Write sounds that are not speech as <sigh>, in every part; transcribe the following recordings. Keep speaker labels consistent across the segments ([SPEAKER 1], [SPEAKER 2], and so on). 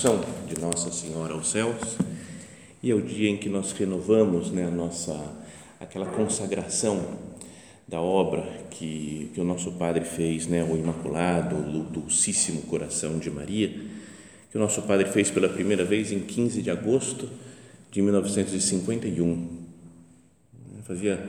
[SPEAKER 1] De Nossa Senhora aos céus e é o dia em que nós renovamos né, nossa, aquela consagração da obra que, que o nosso Padre fez, né, o Imaculado, o Dulcíssimo Coração de Maria, que o nosso Padre fez pela primeira vez em 15 de agosto de 1951. Fazia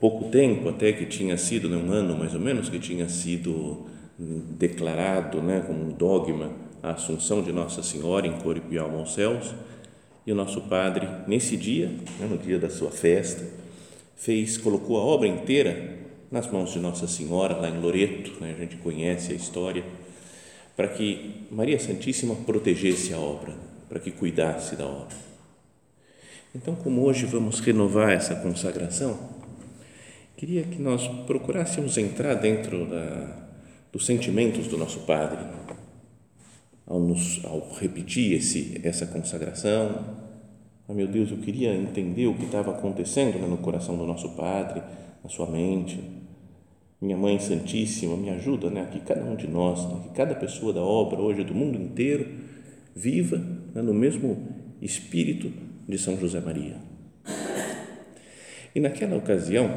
[SPEAKER 1] pouco tempo até que tinha sido, né, um ano mais ou menos, que tinha sido declarado né, como um dogma a Assunção de Nossa Senhora em corpo e alma aos céus. E o nosso Padre, nesse dia, né, no dia da sua festa, fez, colocou a obra inteira nas mãos de Nossa Senhora, lá em Loreto, né, a gente conhece a história, para que Maria Santíssima protegesse a obra, para que cuidasse da obra. Então, como hoje vamos renovar essa consagração, queria que nós procurássemos entrar dentro da, dos sentimentos do nosso Padre ao, nos, ao repetir esse, essa consagração. Oh, meu Deus, eu queria entender o que estava acontecendo né, no coração do nosso Padre, na sua mente. Minha Mãe Santíssima, me ajuda, né, que cada um de nós, né, que cada pessoa da obra hoje do mundo inteiro viva né, no mesmo espírito de São José Maria. E naquela ocasião,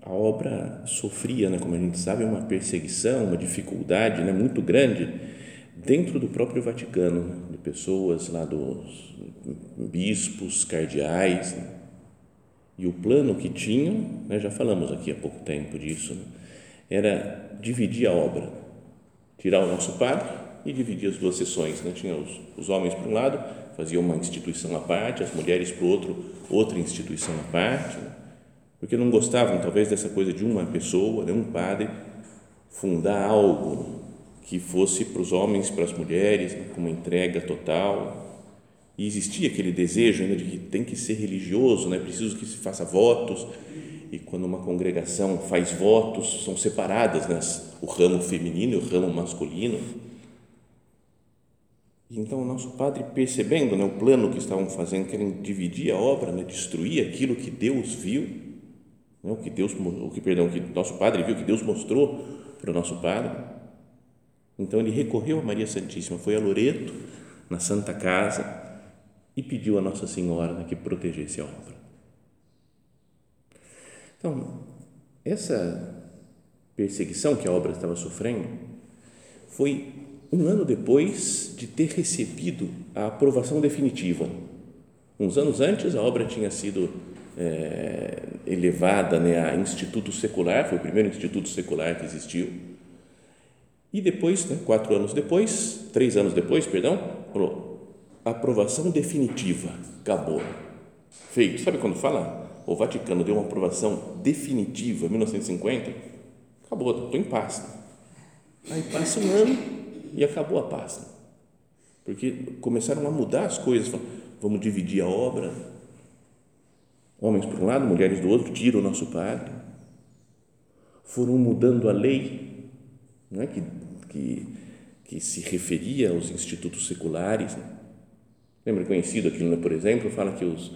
[SPEAKER 1] a obra sofria, né, como a gente sabe, uma perseguição, uma dificuldade né, muito grande dentro do próprio Vaticano, né, de pessoas lá dos bispos, cardeais. Né, e o plano que tinham, né, já falamos aqui há pouco tempo disso, né, era dividir a obra, tirar o nosso padre e dividir as duas sessões. Né? Tinha os, os homens para um lado, faziam uma instituição à parte, as mulheres para outro, outra instituição à parte. Né? porque não gostavam talvez dessa coisa de uma pessoa, um padre, fundar algo que fosse para os homens, para as mulheres, com uma entrega total. E existia aquele desejo ainda de que tem que ser religioso, né? preciso que se faça votos. E quando uma congregação faz votos, são separadas né? o ramo feminino e o ramo masculino. Então, o nosso padre, percebendo né, o plano que estavam fazendo, querem dividir a obra, né, destruir aquilo que Deus viu, né? o que Deus, o que perdão, o que nosso Padre viu, que Deus mostrou para o nosso Padre. Então ele recorreu a Maria Santíssima, foi a Loreto, na Santa Casa, e pediu a Nossa Senhora né, que protegesse a obra. Então, essa perseguição que a obra estava sofrendo foi um ano depois de ter recebido a aprovação definitiva. Uns anos antes, a obra tinha sido é, elevada né, a instituto secular, foi o primeiro instituto secular que existiu. E depois, né, quatro anos depois, três anos depois, perdão, falou, aprovação definitiva, acabou, feito. Sabe quando fala? O Vaticano deu uma aprovação definitiva em 1950, acabou, estou em paz. Aí passa um ano e acabou a paz. Porque começaram a mudar as coisas, vamos dividir a obra, homens por um lado, mulheres do outro, tiram o nosso padre. Foram mudando a lei não é? que, que, que se referia aos institutos seculares. Né? Lembra conhecido aquilo, né? por exemplo, fala que os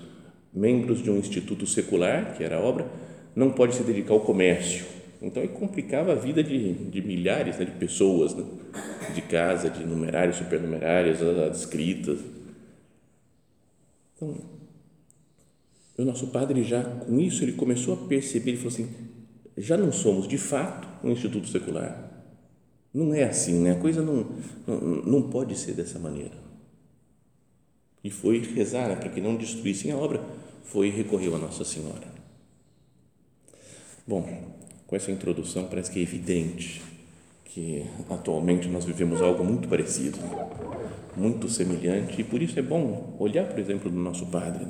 [SPEAKER 1] membros de um instituto secular, que era a obra, não pode se dedicar ao comércio. Então, complicava a vida de, de milhares né? de pessoas, né? de casa, de numerários, supernumerários, adscritas. Então, o nosso padre já com isso ele começou a perceber, ele falou assim, já não somos de fato um instituto secular. Não é assim, né? A coisa não, não, não pode ser dessa maneira. E foi rezar né, para que não destruíssem a obra, foi e recorreu a Nossa Senhora. Bom, com essa introdução parece que é evidente que atualmente nós vivemos algo muito parecido, muito semelhante e por isso é bom olhar, por exemplo, do nosso Padre.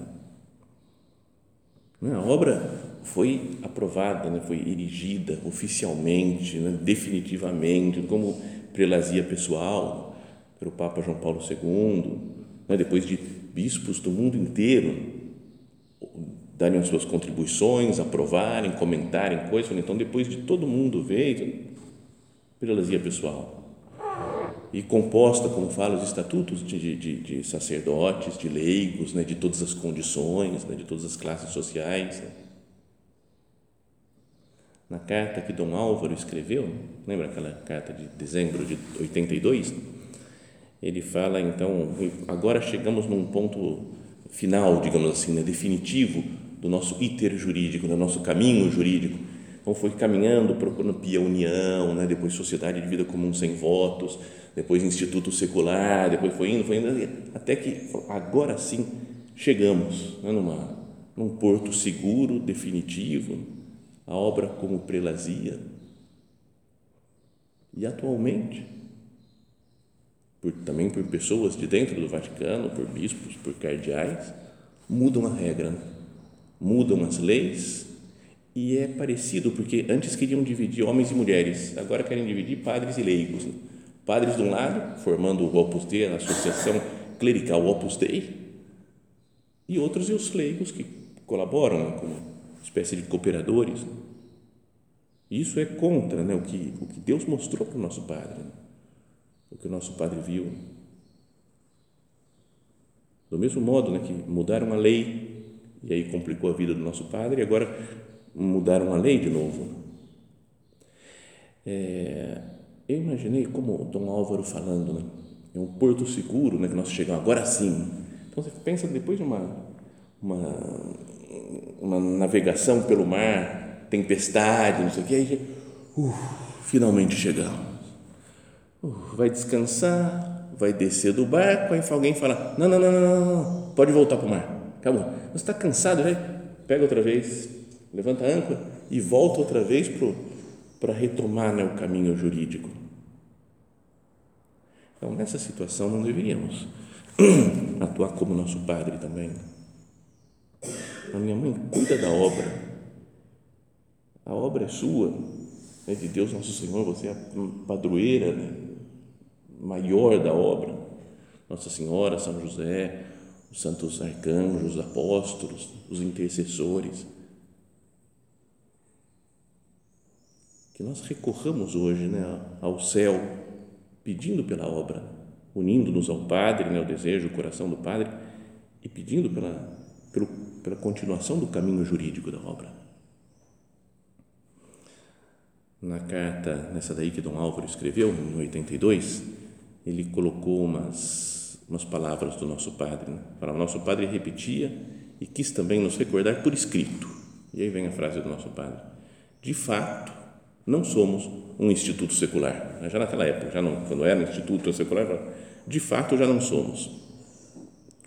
[SPEAKER 1] A obra foi aprovada, né, foi erigida oficialmente, né, definitivamente, como prelazia pessoal pelo Papa João Paulo II, né, depois de bispos do mundo inteiro darem as suas contribuições, aprovarem, comentarem coisas. Então, depois de todo mundo ver, prelazia pessoal. E composta, como fala, os estatutos de, de, de sacerdotes, de leigos, né, de todas as condições, né, de todas as classes sociais. Né. Na carta que Dom Álvaro escreveu, lembra aquela carta de dezembro de 82? Ele fala, então, agora chegamos num ponto final, digamos assim, né, definitivo do nosso iter jurídico, do nosso caminho jurídico. Então foi caminhando, procurando pia união, né? depois sociedade de vida comum sem votos, depois instituto secular, depois foi indo, foi indo, até que agora sim chegamos né? Numa, num porto seguro, definitivo, a obra como prelazia. E atualmente, por, também por pessoas de dentro do Vaticano, por bispos, por cardeais, mudam a regra. Né? mudam as leis e é parecido porque antes queriam dividir homens e mulheres, agora querem dividir padres e leigos. Padres de um lado, formando o Opus Dei, a Associação Clerical Opus Dei, e outros e os leigos que colaboram como espécie de cooperadores. Isso é contra né, o, que, o que Deus mostrou para o nosso Padre, né? o que o nosso Padre viu. Do mesmo modo né, que mudaram a lei e aí complicou a vida do nosso padre agora mudaram a lei de novo. É, eu imaginei como Dom Álvaro falando, né? é um porto seguro, né, que nós chegamos agora sim. Então você pensa depois de uma uma, uma navegação pelo mar, tempestade, não sei o que, aí uh, finalmente chegamos. Uh, vai descansar, vai descer do barco, aí alguém fala: não, não, não, não, não, pode voltar para o mar acabou. Você está cansado, vai, pega outra vez, levanta a âncora e volta outra vez para retomar né, o caminho jurídico. Então, nessa situação, não deveríamos <clears throat> atuar como nosso padre também. A minha mãe cuida da obra. A obra é sua, é de Deus nosso Senhor, você é a padroeira né, maior da obra. Nossa Senhora, São José, os santos arcanjos, os apóstolos, os intercessores. Que nós recorramos hoje né, ao céu, pedindo pela obra, unindo-nos ao Padre, né, ao desejo, o coração do Padre, e pedindo pela, pelo, pela continuação do caminho jurídico da obra. Na carta, nessa daí que Dom Álvaro escreveu, em 82, ele colocou umas umas palavras do nosso Padre. Né? O nosso Padre repetia e quis também nos recordar por escrito. E aí vem a frase do nosso Padre. De fato, não somos um instituto secular. Já naquela época, já não, quando era instituto secular, de fato já não somos.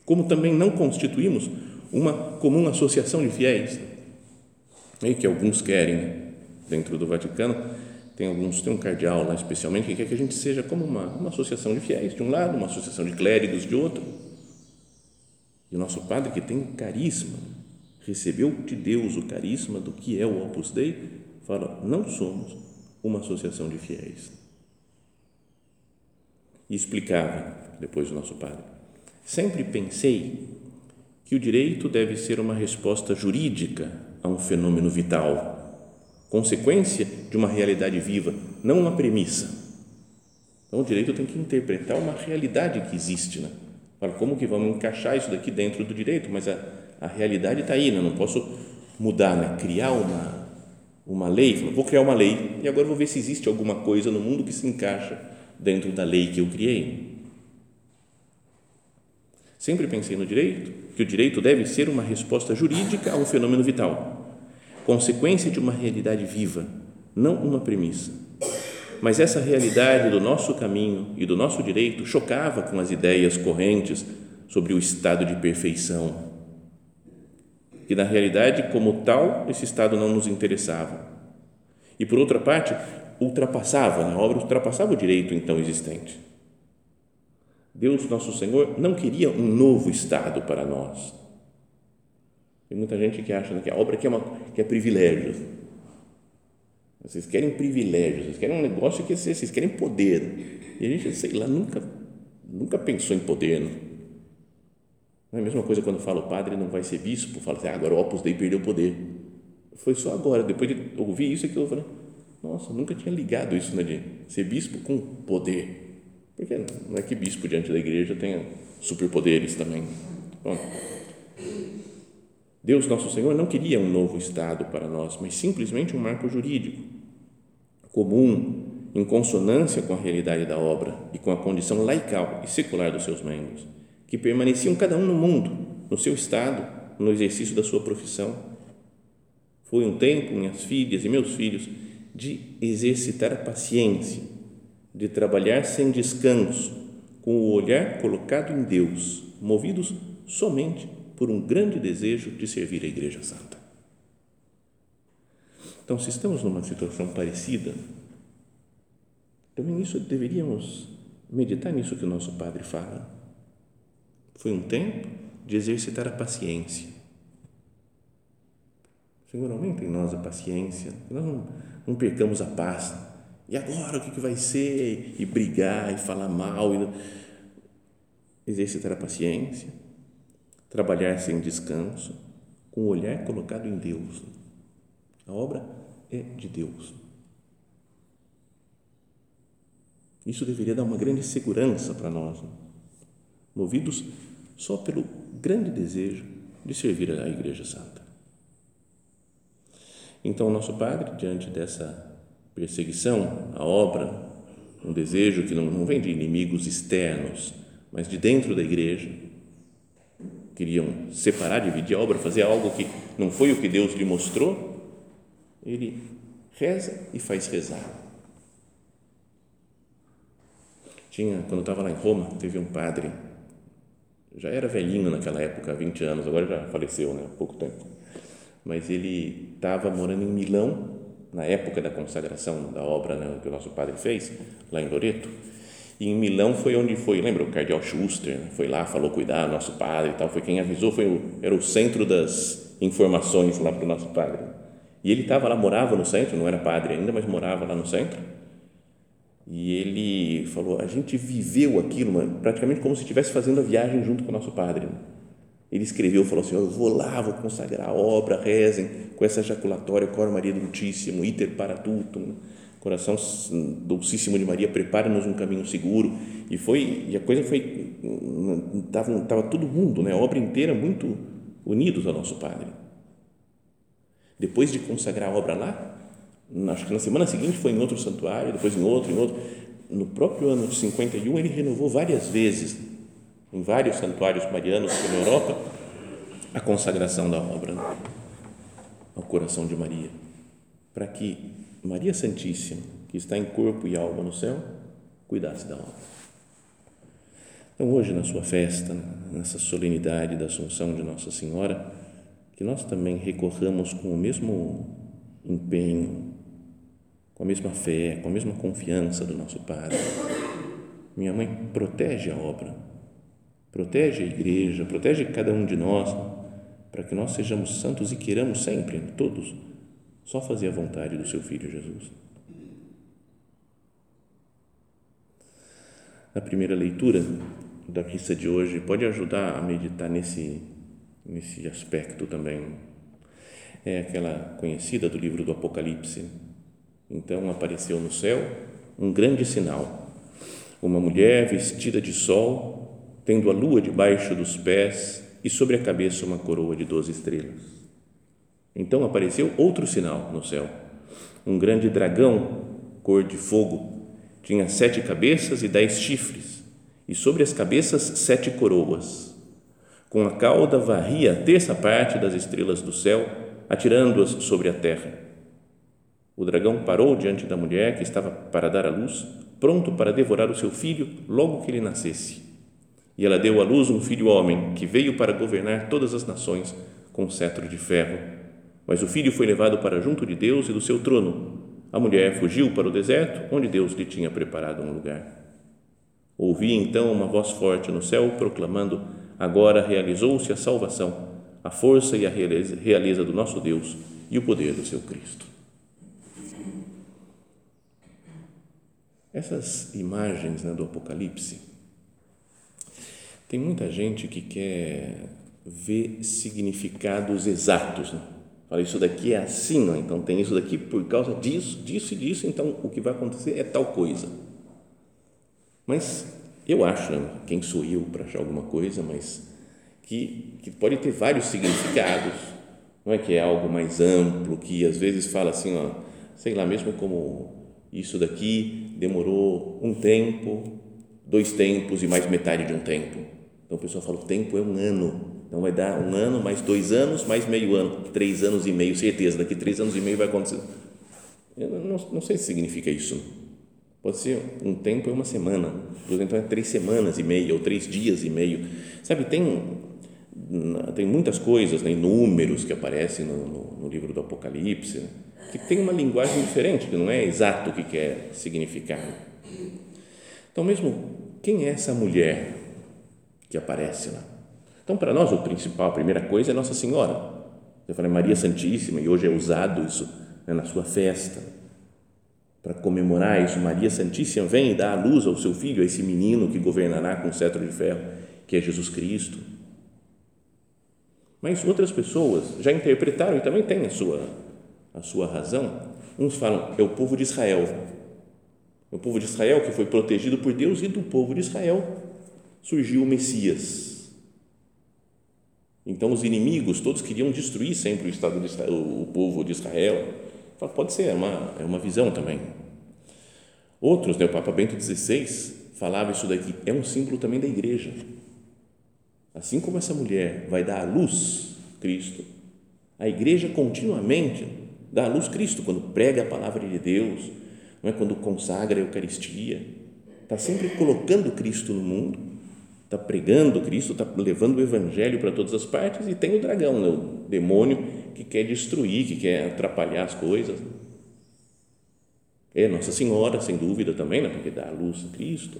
[SPEAKER 1] Como também não constituímos uma comum associação de fiéis, aí que alguns querem né? dentro do Vaticano tem alguns, tem um cardeal lá especialmente que quer que a gente seja como uma, uma associação de fiéis de um lado, uma associação de clérigos de outro. E o nosso padre que tem carisma, recebeu de Deus o carisma do que é o Opus Dei, fala: não somos uma associação de fiéis. E explicava depois o nosso padre: sempre pensei que o direito deve ser uma resposta jurídica a um fenômeno vital consequência de uma realidade viva, não uma premissa. Então, o direito tem que interpretar uma realidade que existe. Né? Fala, como que vamos encaixar isso daqui dentro do direito? Mas a, a realidade está aí, né? não posso mudar, né? criar uma, uma lei. Fala, vou criar uma lei e agora vou ver se existe alguma coisa no mundo que se encaixa dentro da lei que eu criei. Sempre pensei no direito, que o direito deve ser uma resposta jurídica a um fenômeno vital consequência de uma realidade viva, não uma premissa. Mas essa realidade do nosso caminho e do nosso direito chocava com as ideias correntes sobre o estado de perfeição. Que na realidade, como tal, esse estado não nos interessava. E por outra parte, ultrapassava, na obra ultrapassava o direito então existente. Deus, nosso Senhor, não queria um novo estado para nós. Tem muita gente que acha que a obra que é, uma, que é privilégio. Vocês querem privilégios, vocês querem um negócio que vocês, vocês querem poder. E a gente, sei lá, nunca, nunca pensou em poder. Não? Não é a mesma coisa quando fala o padre não vai ser bispo, fala assim, ah, agora o Opus Dei perdeu o poder. Foi só agora, depois de ouvir isso, é que eu falei, nossa, nunca tinha ligado isso, né, de ser bispo com poder. Porque não é que bispo diante da igreja tenha superpoderes também. Bom, Deus, nosso Senhor, não queria um novo Estado para nós, mas simplesmente um marco jurídico, comum, em consonância com a realidade da obra e com a condição laical e secular dos seus membros, que permaneciam cada um no mundo, no seu estado, no exercício da sua profissão. Foi um tempo, minhas filhas e meus filhos, de exercitar a paciência, de trabalhar sem descanso, com o olhar colocado em Deus, movidos somente por um grande desejo de servir a Igreja Santa. Então, se estamos numa situação parecida, também isso deveríamos meditar nisso que o nosso Padre fala. Foi um tempo de exercitar a paciência. Senhor, aumenta em nós a paciência, nós não, não percamos a paz. E agora o que, vai ser? E brigar, e falar mal. E... Exercitar a paciência trabalhar sem descanso, com o olhar colocado em Deus. A obra é de Deus. Isso deveria dar uma grande segurança para nós, né? Movidos só pelo grande desejo de servir a Igreja Santa. Então, nosso Padre, diante dessa perseguição à obra, um desejo que não, vem de inimigos externos, mas de dentro da Igreja, queriam separar, dividir a obra, fazer algo que não foi o que Deus lhe mostrou, ele reza e faz rezar. Tinha, quando eu estava lá em Roma, teve um padre, já era velhinho naquela época, 20 anos, agora já faleceu, né, há pouco tempo, mas ele estava morando em Milão, na época da consagração da obra né, que o nosso padre fez, lá em Loreto, e em Milão foi onde foi, lembra o cardeal Schuster, né? foi lá, falou cuidar, nosso padre e tal, foi quem avisou, foi o, era o centro das informações lá para o nosso padre. E ele estava lá, morava no centro, não era padre ainda, mas morava lá no centro. E ele falou, a gente viveu aquilo, mano, praticamente como se estivesse fazendo a viagem junto com o nosso padre. Ele escreveu, falou assim, eu vou lá, vou consagrar a obra, rezem com essa ejaculatória, cor Maria Dulcíssimo, iter para tutum, coração dulcíssimo de Maria, prepara-nos um caminho seguro. E foi, e a coisa foi, estava tava todo mundo, né, a obra inteira muito unidos ao nosso Padre. Depois de consagrar a obra lá, acho que na semana seguinte foi em outro santuário, depois em outro, em outro. No próprio ano de 51, ele renovou várias vezes, em vários santuários marianos pela Europa, a consagração da obra ao coração de Maria, para que Maria Santíssima, que está em corpo e alma no céu, cuidasse da obra. Então, hoje, na sua festa, nessa solenidade da Assunção de Nossa Senhora, que nós também recorramos com o mesmo empenho, com a mesma fé, com a mesma confiança do nosso Padre. Minha mãe protege a obra, protege a igreja, protege cada um de nós, para que nós sejamos santos e queiramos sempre, todos, só fazer a vontade do seu Filho Jesus. A primeira leitura da missa de hoje pode ajudar a meditar nesse, nesse aspecto também. É aquela conhecida do livro do Apocalipse. Então apareceu no céu um grande sinal: uma mulher vestida de sol, tendo a lua debaixo dos pés e sobre a cabeça uma coroa de doze estrelas. Então apareceu outro sinal no céu. Um grande dragão, cor de fogo, tinha sete cabeças e dez chifres, e sobre as cabeças sete coroas. Com a cauda varria a terça parte das estrelas do céu, atirando-as sobre a terra. O dragão parou diante da mulher que estava para dar à luz, pronto para devorar o seu filho logo que ele nascesse. E ela deu à luz um filho homem que veio para governar todas as nações com cetro de ferro mas o filho foi levado para junto de Deus e do seu trono, A mulher fugiu para o deserto, onde Deus lhe tinha preparado um lugar. Ouvi então uma voz forte no céu proclamando: Agora realizou-se a salvação, a força e a realeza do nosso Deus e o poder do seu Cristo. Essas imagens né, do Apocalipse, tem muita gente que quer ver significados exatos. Né? Fala, isso daqui é assim, então tem isso daqui por causa disso, disso e disso, então o que vai acontecer é tal coisa. Mas eu acho, né, quem sou eu para achar alguma coisa, mas que, que pode ter vários significados, não é que é algo mais amplo, que às vezes fala assim, ó, sei lá, mesmo como isso daqui demorou um tempo, dois tempos e mais metade de um tempo. Então o pessoal fala, o tempo é um ano, então vai dar um ano, mais dois anos, mais meio ano, três anos e meio, certeza, daqui três anos e meio vai acontecer. Eu não, não sei se significa isso. Pode ser um tempo é uma semana, então é três semanas e meia ou três dias e meio. Sabe, tem, tem muitas coisas, né, números que aparecem no, no, no livro do Apocalipse, né, que tem uma linguagem diferente, que não é exato o que quer significar. Então, mesmo, quem é essa mulher que aparece lá? Então, para nós, o principal, a primeira coisa é Nossa Senhora. Eu falei Maria Santíssima, e hoje é usado isso né, na sua festa para comemorar isso, Maria Santíssima vem e dá a luz ao seu filho, a esse menino que governará com cetro de ferro, que é Jesus Cristo. Mas outras pessoas já interpretaram e também têm a sua, a sua razão. Uns falam, é o povo de Israel. O povo de Israel que foi protegido por Deus e do povo de Israel surgiu o Messias. Então os inimigos todos queriam destruir sempre o estado de Israel, o povo de Israel Pode ser, é uma, é uma visão também. Outros, né, o Papa Bento XVI falava isso daqui, é um símbolo também da igreja. Assim como essa mulher vai dar à luz Cristo, a igreja continuamente dá à luz Cristo quando prega a palavra de Deus, não é quando consagra a Eucaristia, está sempre colocando Cristo no mundo, está pregando Cristo, está levando o Evangelho para todas as partes e tem o dragão, né, o demônio que quer destruir, que quer atrapalhar as coisas. É Nossa Senhora, sem dúvida também, né? porque dá a luz Cristo.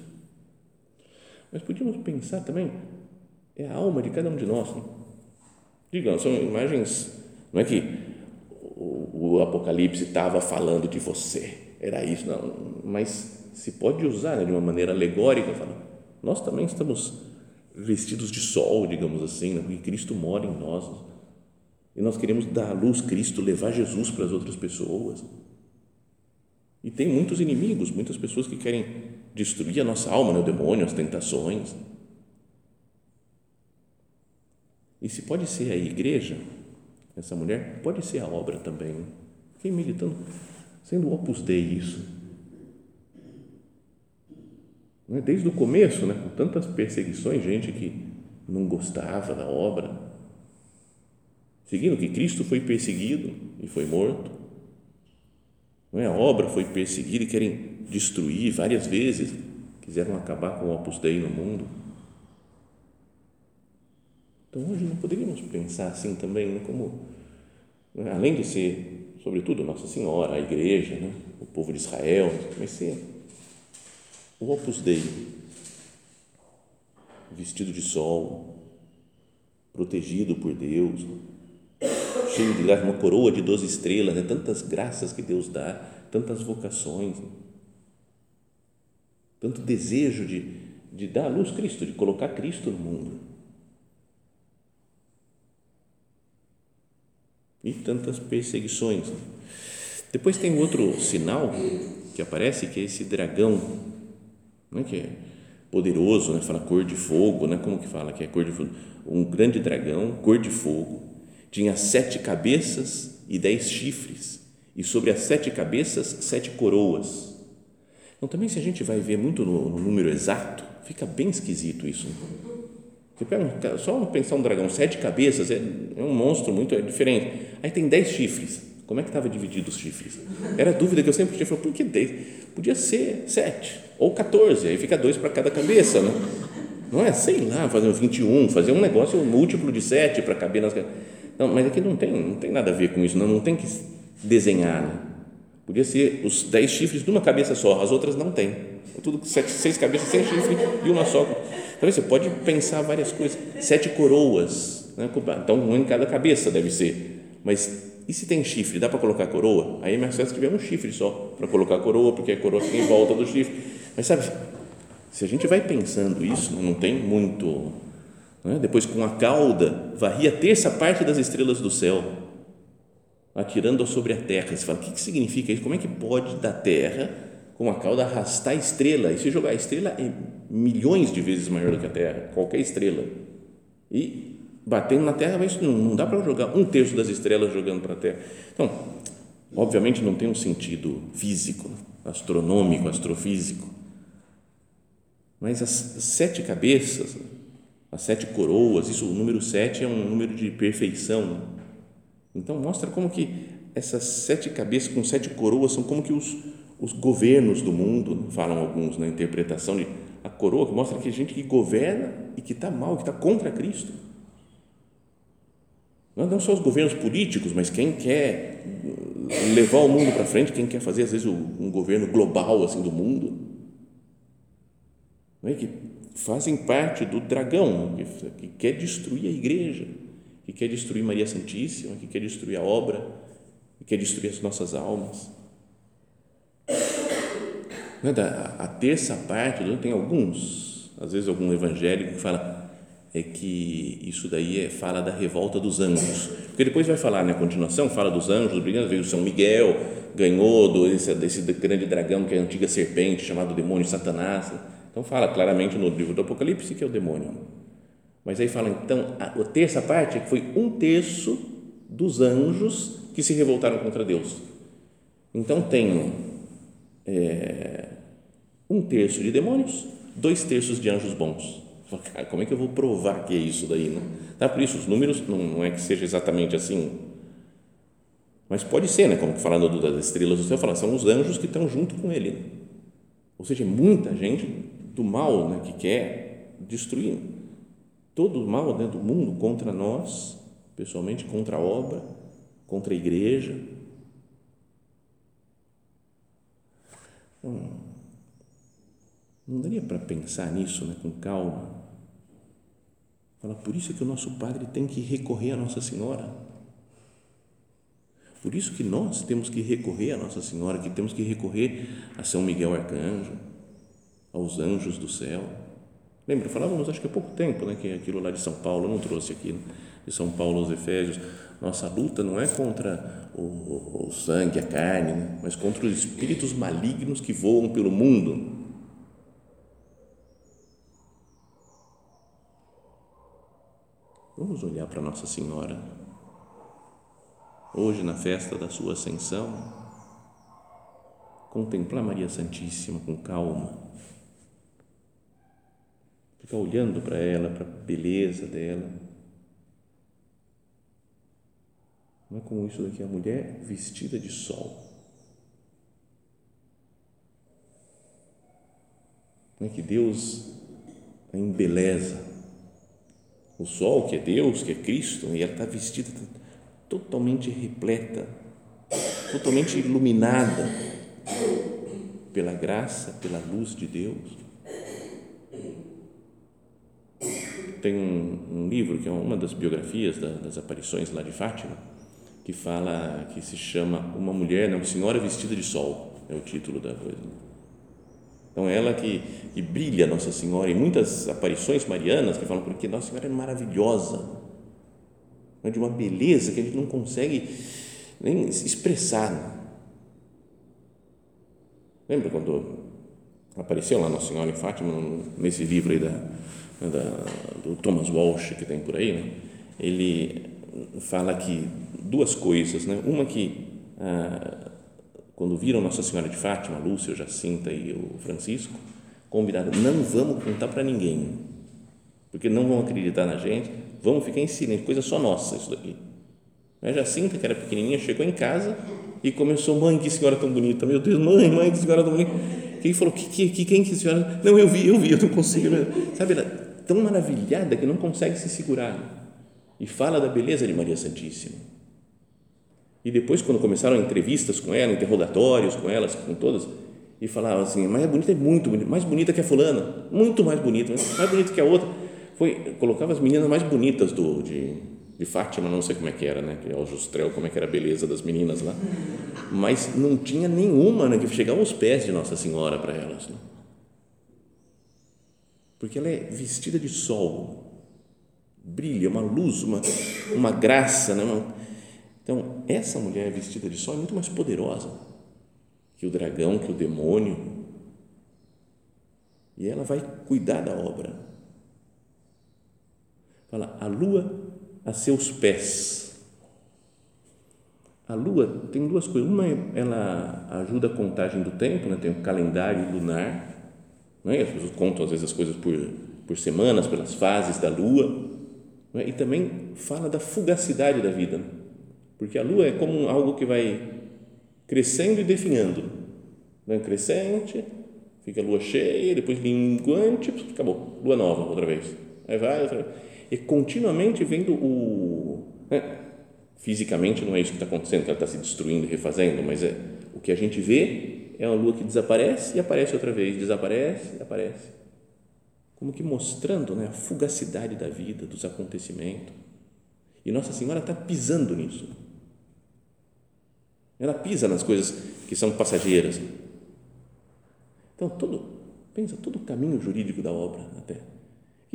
[SPEAKER 1] Mas podíamos pensar também, é a alma de cada um de nós. Né? Digamos, são imagens, não é que o, o Apocalipse estava falando de você, era isso, não, mas se pode usar né, de uma maneira alegórica, fala, nós também estamos vestidos de sol, digamos assim, né, porque Cristo mora em nós e nós queremos dar à luz Cristo, levar Jesus para as outras pessoas. E tem muitos inimigos, muitas pessoas que querem destruir a nossa alma, né? o demônio, as tentações. E se pode ser a igreja, essa mulher, pode ser a obra também. Fiquei meditando, sendo opus dei isso. É? Desde o começo, né? com tantas perseguições, gente que não gostava da obra, seguindo que Cristo foi perseguido e foi morto. Não é? A obra foi perseguida e querem destruir várias vezes, quiseram acabar com o Opus Dei no mundo. Então hoje não poderíamos pensar assim também, né? como, né? além de ser, sobretudo, Nossa Senhora, a igreja, né? o povo de Israel, mas ser o Opus Dei, vestido de sol, protegido por Deus, cheio de graça, uma coroa de 12 estrelas, né? tantas graças que Deus dá, tantas vocações, né? tanto desejo de, de dar à luz Cristo, de colocar Cristo no mundo. E tantas perseguições. Depois tem outro sinal que aparece, que é esse dragão, não é que é poderoso, né? fala cor de fogo, né? como que fala que é cor de fogo? Um grande dragão, cor de fogo, tinha sete cabeças e dez chifres, e sobre as sete cabeças, sete coroas. Então, também, se a gente vai ver muito no, no número exato, fica bem esquisito isso. Você pega, só pensar um dragão, sete cabeças, é, é um monstro muito é diferente. Aí tem dez chifres. Como é que estava dividido os chifres? Era a dúvida que eu sempre tinha. Falei, por que dez? Podia ser sete ou 14, aí fica dois para cada cabeça, né? Não é? Sei lá, fazer um 21, fazer um negócio múltiplo de sete para caber nas não, mas aqui não tem, não tem nada a ver com isso, não, não tem que desenhar. Né? Podia ser os dez chifres de uma cabeça só, as outras não têm. É tudo sete, seis cabeças, sem chifre e uma só. Então você pode pensar várias coisas. Sete coroas, né? então um em cada cabeça deve ser. Mas e se tem chifre, dá para colocar coroa? Aí é mais fácil que tiver um chifre só para colocar coroa, porque a coroa fica em volta do chifre. Mas sabe, se a gente vai pensando isso, não tem muito. Não é? Depois, com a cauda, varria a terça parte das estrelas do céu atirando sobre a terra. Você fala, o que, que significa isso? Como é que pode da terra, com a cauda, arrastar a estrela? E se jogar a estrela é milhões de vezes maior do que a terra, qualquer estrela. E batendo na terra, mas não, não dá para jogar um terço das estrelas jogando para a terra. Então, obviamente não tem um sentido físico, astronômico, astrofísico. Mas as sete cabeças, as sete coroas, isso, o número sete é um número de perfeição, então mostra como que essas sete cabeças com sete coroas são como que os, os governos do mundo, falam alguns na interpretação de a coroa, que mostra que a gente que governa e que está mal, que está contra Cristo. Não, não só os governos políticos, mas quem quer levar o mundo para frente, quem quer fazer às vezes um governo global assim do mundo, não é que fazem parte do dragão que, que quer destruir a igreja que quer destruir Maria Santíssima, que quer destruir a obra, que quer destruir as nossas almas. A terça parte, tem alguns, às vezes algum evangélico que fala é que isso daí é, fala da revolta dos anjos, porque depois vai falar na né, continuação, fala dos anjos, brigando, veio São Miguel, ganhou do, desse, desse grande dragão que é a antiga serpente, chamado demônio Satanás, então fala claramente no livro do Apocalipse que é o demônio, mas aí fala, então, a, a terça parte é que foi um terço dos anjos que se revoltaram contra Deus. Então, tem é, um terço de demônios, dois terços de anjos bons. Como é que eu vou provar que é isso daí? Né? Tá, por isso, os números não, não é que seja exatamente assim, mas pode ser, né? como falando das estrelas do céu, fala, são os anjos que estão junto com ele. Ou seja, muita gente do mal né, que quer destruir todo o mal né, do mundo contra nós, pessoalmente, contra a obra, contra a igreja. Não daria para pensar nisso né, com calma? Fala, por isso é que o nosso Padre tem que recorrer a Nossa Senhora. Por isso que nós temos que recorrer a Nossa Senhora, que temos que recorrer a São Miguel Arcanjo, aos anjos do céu Lembra? Falávamos, acho que há pouco tempo, né, que aquilo lá de São Paulo, não trouxe aqui, né, de São Paulo aos Efésios. Nossa luta não é contra o, o sangue, a carne, né, mas contra os espíritos malignos que voam pelo mundo. Vamos olhar para Nossa Senhora. Hoje, na festa da sua ascensão, contemplar Maria Santíssima com calma ficar olhando para ela, para a beleza dela. Não é como isso daqui, a mulher vestida de sol. Não é que Deus a embeleza. O sol, que é Deus, que é Cristo, e ela está vestida totalmente repleta, totalmente iluminada pela graça, pela luz de Deus. tem um, um, livro que é uma das biografias da, das aparições lá de Fátima, que fala, que se chama Uma Mulher, não, Senhora Vestida de Sol, é o título da coisa. Então, ela que, que brilha Nossa Senhora, e muitas aparições marianas que falam, porque Nossa Senhora é maravilhosa, é de uma beleza que a gente não consegue nem expressar. Lembra quando apareceu lá Nossa Senhora em Fátima, nesse livro aí da, né, da, do Thomas Walsh que tem por aí, né? ele fala que duas coisas, né? Uma que ah, quando viram Nossa Senhora de Fátima, Lúcia, Jacinta e o Francisco, combinaram, não vamos contar para ninguém, porque não vão acreditar na gente, vamos ficar em silêncio, coisa só nossa isso daqui. A Jacinta, que era pequenininha, chegou em casa e começou, mãe, que senhora tão bonita, meu Deus, mãe, mãe, que senhora tão bonita. Quem falou, que, que, quem que senhora? Não, eu vi, eu vi, eu não consigo. Sabe, ela tão maravilhada que não consegue se segurar e fala da beleza de Maria Santíssima. E depois, quando começaram entrevistas com ela, interrogatórios com elas, com todas, e falavam assim: Mas a bonita é muito bonita, mais bonita que a fulana, muito mais bonita, mais bonita que a outra. Foi, colocava as meninas mais bonitas do, de, de Fátima, não sei como é que era, né? É Justrel, como é que era a beleza das meninas lá. Mas não tinha nenhuma né, que chegava aos pés de Nossa Senhora para elas. Né? Porque ela é vestida de sol, brilha, uma luz, uma, uma graça. Né? Então, essa mulher vestida de sol é muito mais poderosa que o dragão, que o demônio. E ela vai cuidar da obra. Fala, a lua a seus pés. A lua tem duas coisas. Uma, ela ajuda a contagem do tempo, né? tem o calendário lunar. Né? As pessoas contam, às vezes, as coisas por, por semanas, pelas fases da lua. Né? E também fala da fugacidade da vida. Né? Porque a lua é como algo que vai crescendo e definhando. Né? Crescente, fica a lua cheia, depois minguante, acabou. Lua nova, outra vez. Aí vai, outra vez e continuamente vendo o. Né? Fisicamente não é isso que está acontecendo, que ela está se destruindo, refazendo, mas é o que a gente vê é uma lua que desaparece e aparece outra vez, desaparece e aparece. Como que mostrando né, a fugacidade da vida, dos acontecimentos. E Nossa Senhora está pisando nisso. Ela pisa nas coisas que são passageiras. Então, todo, pensa, todo o caminho jurídico da obra até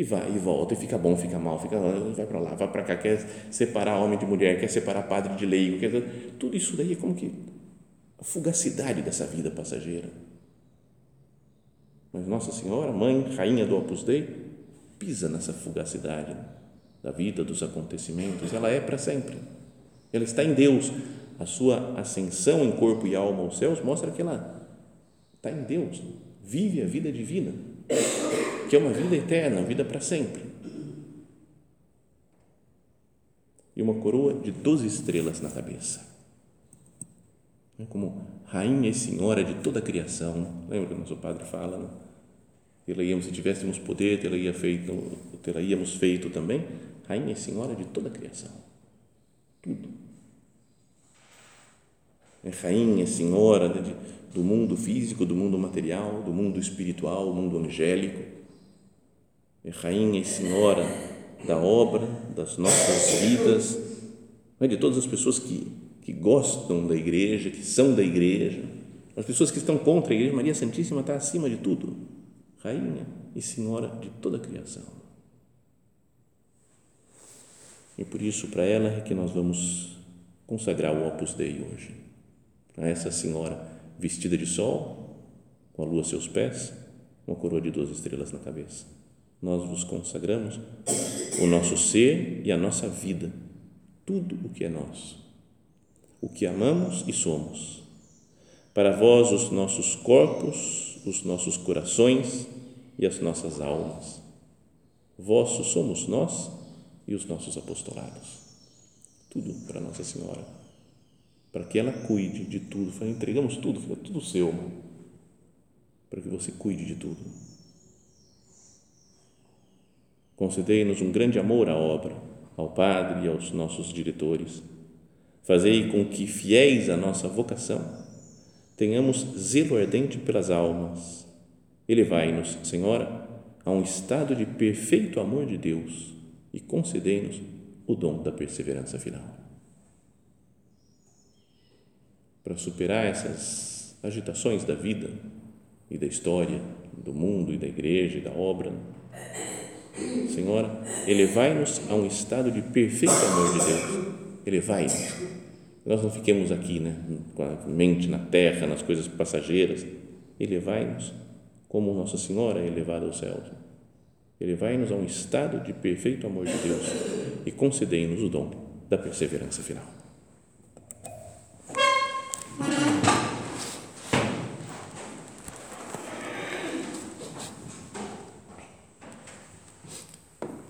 [SPEAKER 1] e vai e volta, e fica bom, fica mal, fica, vai para lá, vai para cá, quer separar homem de mulher, quer separar padre de leigo, quer, tudo isso daí é como que a fugacidade dessa vida passageira. Mas Nossa Senhora, mãe, rainha do Opus Dei, pisa nessa fugacidade da vida, dos acontecimentos, ela é para sempre. Ela está em Deus. A sua ascensão em corpo e alma aos céus mostra que ela está em Deus, vive a vida divina que é uma vida eterna, vida para sempre. E uma coroa de doze estrelas na cabeça. Como rainha e senhora de toda a criação. Lembra que o nosso padre fala? Né? Tê-la-íamos, se tivéssemos poder, tê-la feito, tê-la-íamos feito também, rainha e senhora de toda a criação. Tudo. É rainha, senhora de, do mundo físico, do mundo material, do mundo espiritual, do mundo angélico é rainha e senhora da obra, das nossas vidas, é? de todas as pessoas que, que gostam da igreja, que são da igreja, as pessoas que estão contra a igreja, Maria Santíssima está acima de tudo, rainha e senhora de toda a criação. E por isso, para ela é que nós vamos consagrar o Opus Dei hoje. A essa senhora vestida de sol, com a lua a seus pés, uma coroa de duas estrelas na cabeça nós vos consagramos o nosso ser e a nossa vida, tudo o que é nosso, o que amamos e somos. Para vós, os nossos corpos, os nossos corações e as nossas almas. Vossos somos nós e os nossos apostolados. Tudo para Nossa Senhora, para que ela cuide de tudo. Entregamos tudo, fica tudo seu, para que você cuide de tudo Concedei-nos um grande amor à obra, ao Padre e aos nossos diretores. Fazei com que, fiéis à nossa vocação, tenhamos zelo ardente pelas almas. Elevai-nos, Senhora, a um estado de perfeito amor de Deus e concedei-nos o dom da perseverança final. Para superar essas agitações da vida e da história, do mundo e da igreja e da obra, Senhora, elevai-nos a um estado de perfeito amor de Deus. Elevai-nos. Nós não fiquemos aqui, né, com a mente na terra, nas coisas passageiras. Elevai-nos como Nossa Senhora é elevada aos céus. Elevai-nos a um estado de perfeito amor de Deus e concedei-nos o dom da perseverança final.